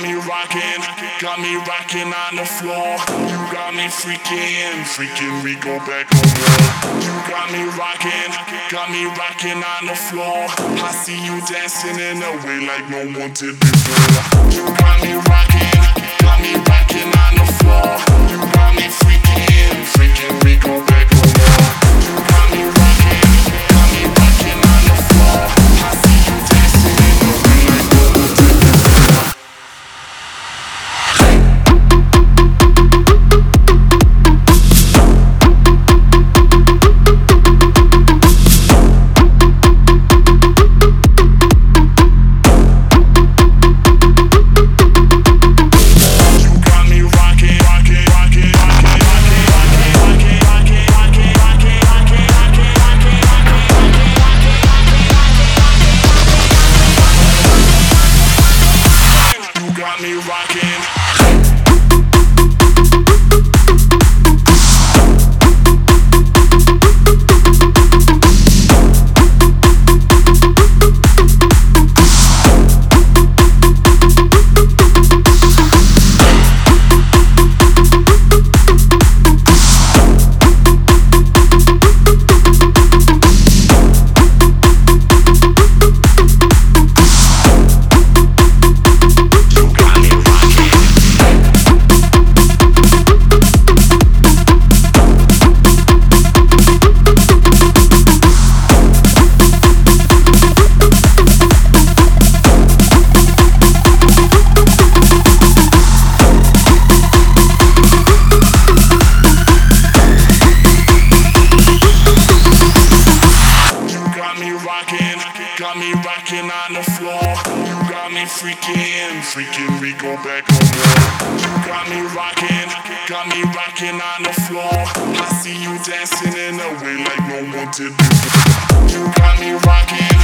got me rocking, got me rocking on the floor. You got me freaking, freaking, we go back home. You got me rocking, got me rocking on the floor. I see you dancing in a way like no one did before. You got me rocking, got me rocking on the floor. You got me freaking, freaking, we go back got me rocking. Me on the floor. You got me freaking, freaking, we go back home. You got me rocking, got me rocking on the floor. I see you dancing in a way like no one did before. You got me rocking,